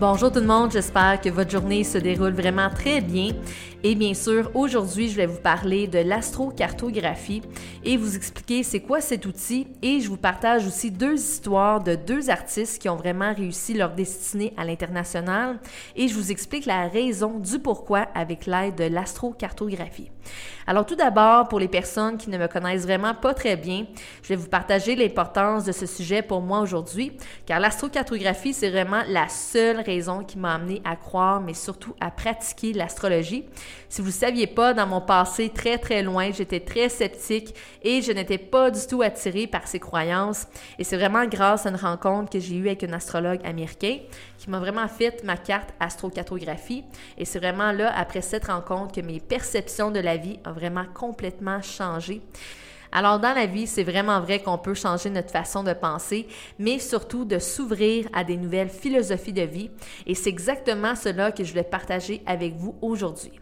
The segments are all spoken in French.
Bonjour tout le monde, j'espère que votre journée se déroule vraiment très bien. Et bien sûr, aujourd'hui, je vais vous parler de l'astrocartographie et vous expliquer c'est quoi cet outil. Et je vous partage aussi deux histoires de deux artistes qui ont vraiment réussi leur destinée à l'international. Et je vous explique la raison du pourquoi avec l'aide de l'astrocartographie. Alors tout d'abord, pour les personnes qui ne me connaissent vraiment pas très bien, je vais vous partager l'importance de ce sujet pour moi aujourd'hui, car l'astrocartographie, c'est vraiment la seule raison qui m'a amené à croire, mais surtout à pratiquer l'astrologie. Si vous ne saviez pas, dans mon passé très très loin, j'étais très sceptique et je n'étais pas du tout attirée par ces croyances. Et c'est vraiment grâce à une rencontre que j'ai eue avec un astrologue américain qui m'a vraiment fait ma carte astrocartographie. Et c'est vraiment là, après cette rencontre, que mes perceptions de la vie ont vraiment complètement changé. Alors dans la vie, c'est vraiment vrai qu'on peut changer notre façon de penser, mais surtout de s'ouvrir à des nouvelles philosophies de vie. Et c'est exactement cela que je vais partager avec vous aujourd'hui.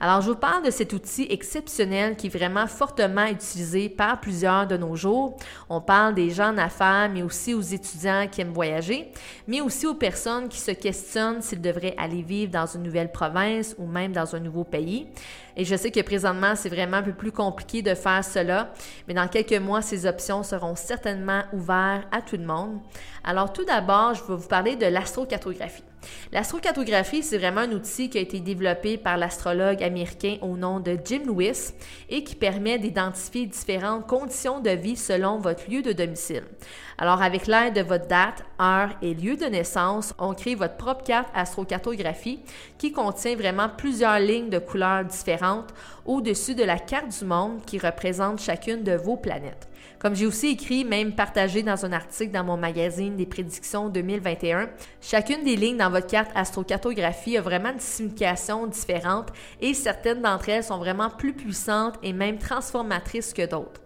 Alors, je vous parle de cet outil exceptionnel qui est vraiment fortement utilisé par plusieurs de nos jours. On parle des gens d'affaires, mais aussi aux étudiants qui aiment voyager, mais aussi aux personnes qui se questionnent s'ils devraient aller vivre dans une nouvelle province ou même dans un nouveau pays. Et je sais que présentement, c'est vraiment un peu plus compliqué de faire cela, mais dans quelques mois, ces options seront certainement ouvertes à tout le monde. Alors, tout d'abord, je vais vous parler de l'astrocartographie. L'astrocartographie, c'est vraiment un outil qui a été développé par l'astrologue américain au nom de Jim Lewis et qui permet d'identifier différentes conditions de vie selon votre lieu de domicile. Alors, avec l'aide de votre date, heure et lieu de naissance, on crée votre propre carte astrocartographie qui contient vraiment plusieurs lignes de couleurs différentes au-dessus de la carte du monde qui représente chacune de vos planètes. Comme j'ai aussi écrit, même partagé dans un article dans mon magazine des prédictions 2021, chacune des lignes dans votre carte astrocartographie a vraiment une signification différente et certaines d'entre elles sont vraiment plus puissantes et même transformatrices que d'autres.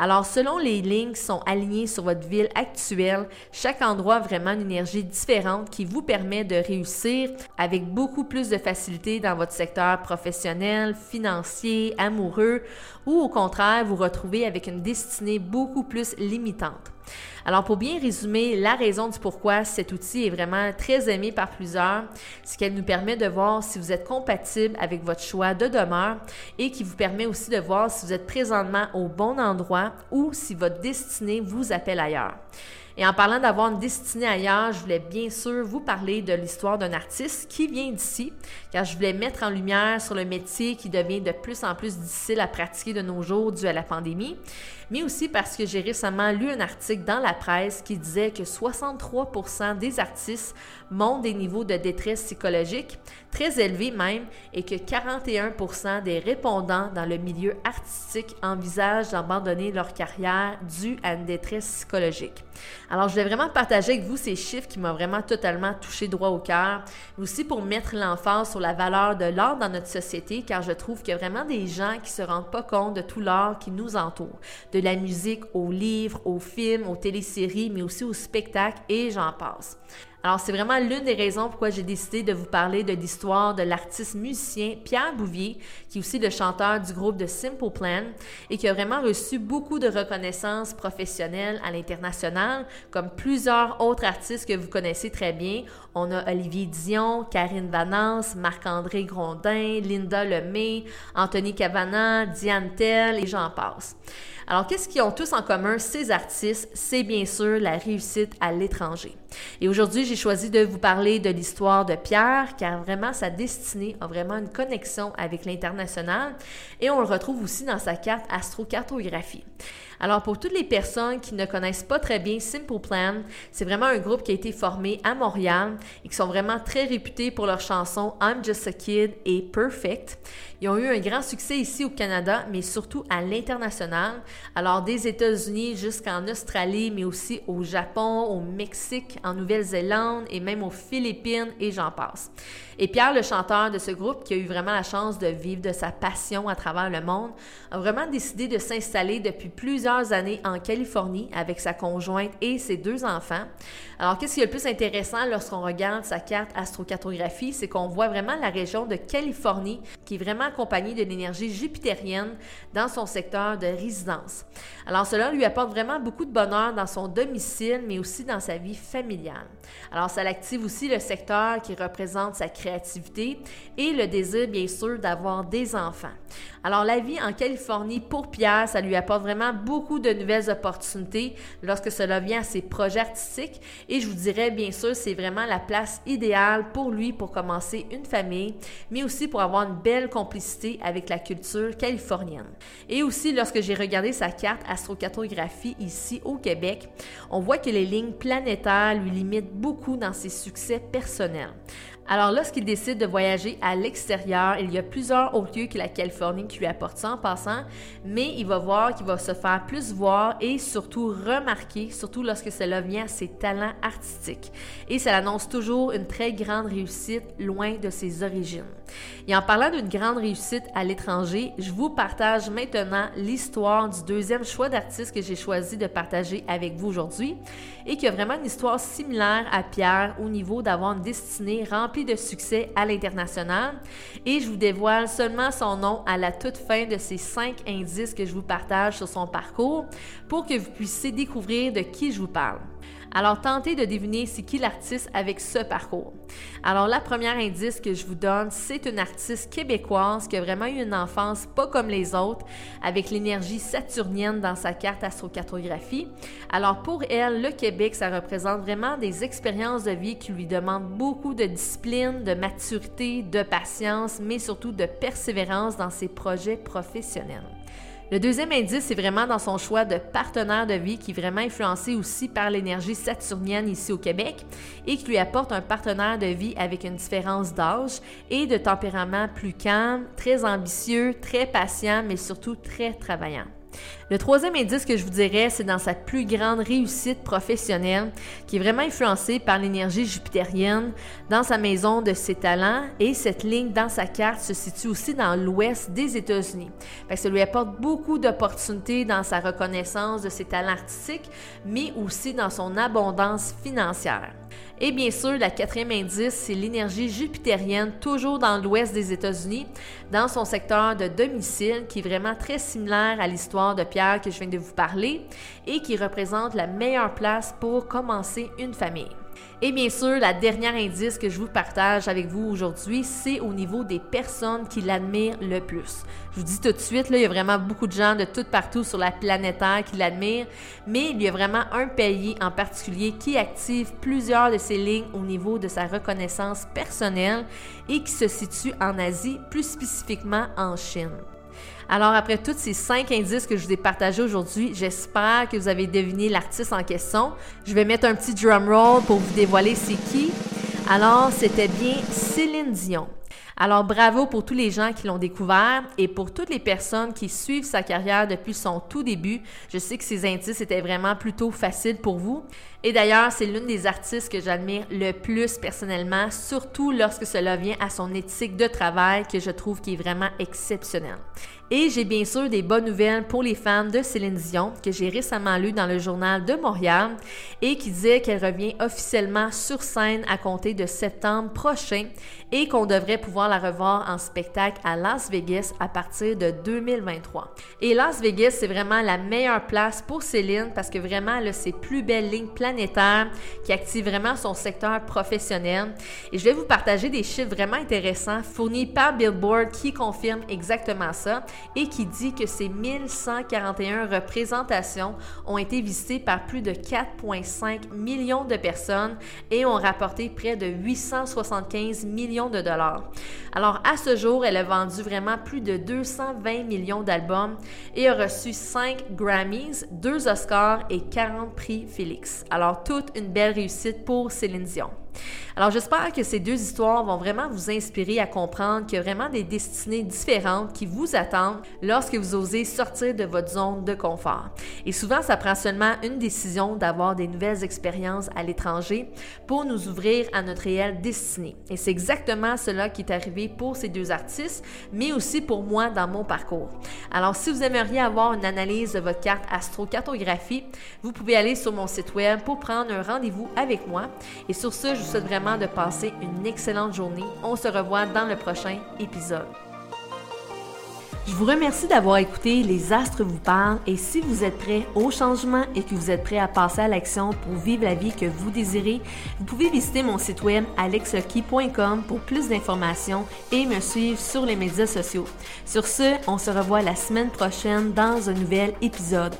Alors, selon les lignes qui sont alignées sur votre ville actuelle, chaque endroit a vraiment une énergie différente qui vous permet de réussir avec beaucoup plus de facilité dans votre secteur professionnel, financier, amoureux ou au contraire vous retrouver avec une destinée beaucoup plus limitante. Alors, pour bien résumer la raison du pourquoi cet outil est vraiment très aimé par plusieurs, c'est qu'elle nous permet de voir si vous êtes compatible avec votre choix de demeure et qui vous permet aussi de voir si vous êtes présentement au bon endroit ou si votre destinée vous appelle ailleurs. Et en parlant d'avoir une destinée ailleurs, je voulais bien sûr vous parler de l'histoire d'un artiste qui vient d'ici, car je voulais mettre en lumière sur le métier qui devient de plus en plus difficile à pratiquer de nos jours dû à la pandémie, mais aussi parce que j'ai récemment lu un article dans la presse qui disait que 63% des artistes montrent des niveaux de détresse psychologique très élevés même et que 41% des répondants dans le milieu artistique envisagent d'abandonner leur carrière due à une détresse psychologique. Alors, je vais vraiment partager avec vous ces chiffres qui m'ont vraiment totalement touché droit au cœur, mais aussi pour mettre l'emphase sur la valeur de l'art dans notre société, car je trouve qu'il y a vraiment des gens qui se rendent pas compte de tout l'art qui nous entoure, de la musique aux livres, aux films, aux téléséries, mais aussi aux spectacles et j'en passe. Alors, c'est vraiment l'une des raisons pourquoi j'ai décidé de vous parler de l'histoire de l'artiste musicien Pierre Bouvier, qui est aussi le chanteur du groupe de Simple Plan et qui a vraiment reçu beaucoup de reconnaissance professionnelle à l'international, comme plusieurs autres artistes que vous connaissez très bien. On a Olivier Dion, Karine Vanance, Marc-André Grondin, Linda Lemay, Anthony Cavana, Diane Tell et j'en passe. Alors, qu'est-ce qu'ils ont tous en commun, ces artistes? C'est bien sûr la réussite à l'étranger. Et aujourd'hui, j'ai choisi de vous parler de l'histoire de Pierre, car vraiment sa destinée a vraiment une connexion avec l'international et on le retrouve aussi dans sa carte astrocartographie. Alors, pour toutes les personnes qui ne connaissent pas très bien Simple Plan, c'est vraiment un groupe qui a été formé à Montréal et qui sont vraiment très réputés pour leurs chansons I'm Just a Kid et Perfect. Ils ont eu un grand succès ici au Canada, mais surtout à l'international. Alors, des États-Unis jusqu'en Australie, mais aussi au Japon, au Mexique, en Nouvelle-Zélande et même aux Philippines et j'en passe. Et Pierre, le chanteur de ce groupe, qui a eu vraiment la chance de vivre de sa passion à travers le monde, a vraiment décidé de s'installer depuis plusieurs années en Californie avec sa conjointe et ses deux enfants. Alors, qu'est-ce qui est le plus intéressant lorsqu'on regarde sa carte astrocartographie, c'est qu'on voit vraiment la région de Californie qui est vraiment accompagnée de l'énergie jupitérienne dans son secteur de résidence. Alors, cela lui apporte vraiment beaucoup de bonheur dans son domicile, mais aussi dans sa vie familiale. Alors, ça l'active aussi le secteur qui représente sa création créativité et le désir, bien sûr, d'avoir des enfants. Alors, la vie en Californie, pour Pierre, ça lui apporte vraiment beaucoup de nouvelles opportunités lorsque cela vient à ses projets artistiques. Et je vous dirais, bien sûr, c'est vraiment la place idéale pour lui pour commencer une famille, mais aussi pour avoir une belle complicité avec la culture californienne. Et aussi, lorsque j'ai regardé sa carte astrocartographie ici au Québec, on voit que les lignes planétaires lui limitent beaucoup dans ses succès personnels. Alors lorsqu'il décide de voyager à l'extérieur, il y a plusieurs autres lieux que la Californie qui lui apporte ça en passant, mais il va voir qu'il va se faire plus voir et surtout remarquer, surtout lorsque cela vient à ses talents artistiques. Et ça annonce toujours une très grande réussite loin de ses origines. Et en parlant d'une grande réussite à l'étranger, je vous partage maintenant l'histoire du deuxième choix d'artiste que j'ai choisi de partager avec vous aujourd'hui et qui a vraiment une histoire similaire à Pierre au niveau d'avoir une destinée remplie de succès à l'international et je vous dévoile seulement son nom à la toute fin de ces cinq indices que je vous partage sur son parcours pour que vous puissiez découvrir de qui je vous parle. Alors, tentez de deviner c'est qui l'artiste avec ce parcours. Alors, la première indice que je vous donne, c'est une artiste québécoise qui a vraiment eu une enfance pas comme les autres, avec l'énergie saturnienne dans sa carte astrocartographie. Alors, pour elle, le Québec, ça représente vraiment des expériences de vie qui lui demandent beaucoup de discipline, de maturité, de patience, mais surtout de persévérance dans ses projets professionnels. Le deuxième indice, c'est vraiment dans son choix de partenaire de vie qui est vraiment influencé aussi par l'énergie saturnienne ici au Québec et qui lui apporte un partenaire de vie avec une différence d'âge et de tempérament plus calme, très ambitieux, très patient, mais surtout très travaillant. Le troisième indice que je vous dirais, c'est dans sa plus grande réussite professionnelle, qui est vraiment influencée par l'énergie jupitérienne dans sa maison de ses talents et cette ligne dans sa carte se situe aussi dans l'ouest des États-Unis. Ça lui apporte beaucoup d'opportunités dans sa reconnaissance de ses talents artistiques, mais aussi dans son abondance financière. Et bien sûr, la quatrième indice, c'est l'énergie jupitérienne, toujours dans l'ouest des États-Unis, dans son secteur de domicile, qui est vraiment très similaire à l'histoire de Pierre que je viens de vous parler et qui représente la meilleure place pour commencer une famille. Et bien sûr, la dernière indice que je vous partage avec vous aujourd'hui, c'est au niveau des personnes qui l'admirent le plus. Je vous dis tout de suite, il y a vraiment beaucoup de gens de tout partout sur la planète Terre qui l'admirent, mais il y a vraiment un pays en particulier qui active plusieurs de ces lignes au niveau de sa reconnaissance personnelle et qui se situe en Asie, plus spécifiquement en Chine. Alors, après tous ces cinq indices que je vous ai partagés aujourd'hui, j'espère que vous avez deviné l'artiste en question. Je vais mettre un petit drum roll pour vous dévoiler c'est qui. Alors, c'était bien Céline Dion. Alors bravo pour tous les gens qui l'ont découvert et pour toutes les personnes qui suivent sa carrière depuis son tout début. Je sais que ces indices étaient vraiment plutôt faciles pour vous. Et d'ailleurs, c'est l'une des artistes que j'admire le plus personnellement, surtout lorsque cela vient à son éthique de travail que je trouve qui est vraiment exceptionnelle. Et j'ai bien sûr des bonnes nouvelles pour les fans de Céline Dion que j'ai récemment lu dans le journal de Montréal et qui disait qu'elle revient officiellement sur scène à compter de septembre prochain et qu'on devrait pouvoir la revoir en spectacle à Las Vegas à partir de 2023. Et Las Vegas, c'est vraiment la meilleure place pour Céline parce que vraiment, elle a ses plus belles lignes planétaires qui activent vraiment son secteur professionnel. Et je vais vous partager des chiffres vraiment intéressants fournis par Billboard qui confirment exactement ça et qui dit que ces 1141 représentations ont été visitées par plus de 4,5 millions de personnes et ont rapporté près de 875 millions de dollars. Alors à ce jour, elle a vendu vraiment plus de 220 millions d'albums et a reçu 5 Grammys, 2 Oscars et 40 prix Félix. Alors toute une belle réussite pour Céline Dion. Alors j'espère que ces deux histoires vont vraiment vous inspirer à comprendre qu'il y a vraiment des destinées différentes qui vous attendent lorsque vous osez sortir de votre zone de confort. Et souvent, ça prend seulement une décision d'avoir des nouvelles expériences à l'étranger pour nous ouvrir à notre réelle destinée. Et c'est exactement cela qui est arrivé pour ces deux artistes, mais aussi pour moi dans mon parcours. Alors si vous aimeriez avoir une analyse de votre carte astrocartographie, vous pouvez aller sur mon site web pour prendre un rendez-vous avec moi. Souhaite vraiment de passer une excellente journée. On se revoit dans le prochain épisode. Je vous remercie d'avoir écouté Les Astres vous parlent et si vous êtes prêt au changement et que vous êtes prêt à passer à l'action pour vivre la vie que vous désirez, vous pouvez visiter mon site web alexlucky.com pour plus d'informations et me suivre sur les médias sociaux. Sur ce, on se revoit la semaine prochaine dans un nouvel épisode.